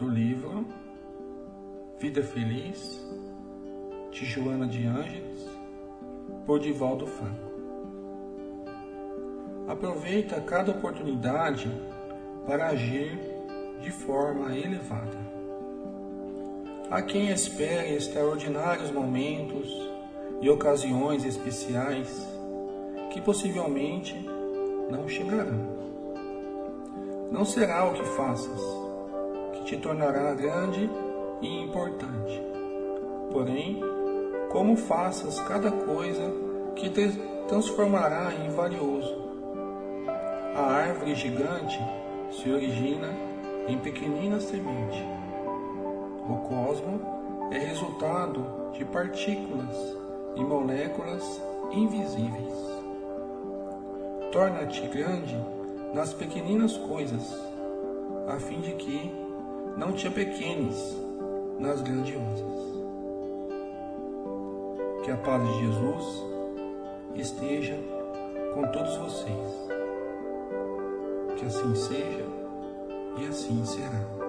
do livro Vida Feliz de Joana de Ângeles por Divaldo Franco. Aproveita cada oportunidade para agir de forma elevada. Há quem espere extraordinários momentos e ocasiões especiais que possivelmente não chegarão. Não será o que faças te tornará grande e importante. Porém, como faças cada coisa que te transformará em valioso. A árvore gigante se origina em pequenina semente. O cosmo é resultado de partículas e moléculas invisíveis. Torna-te grande nas pequeninas coisas, a fim de que não te apequenes nas grandiosas. Que a paz de Jesus esteja com todos vocês. Que assim seja e assim será.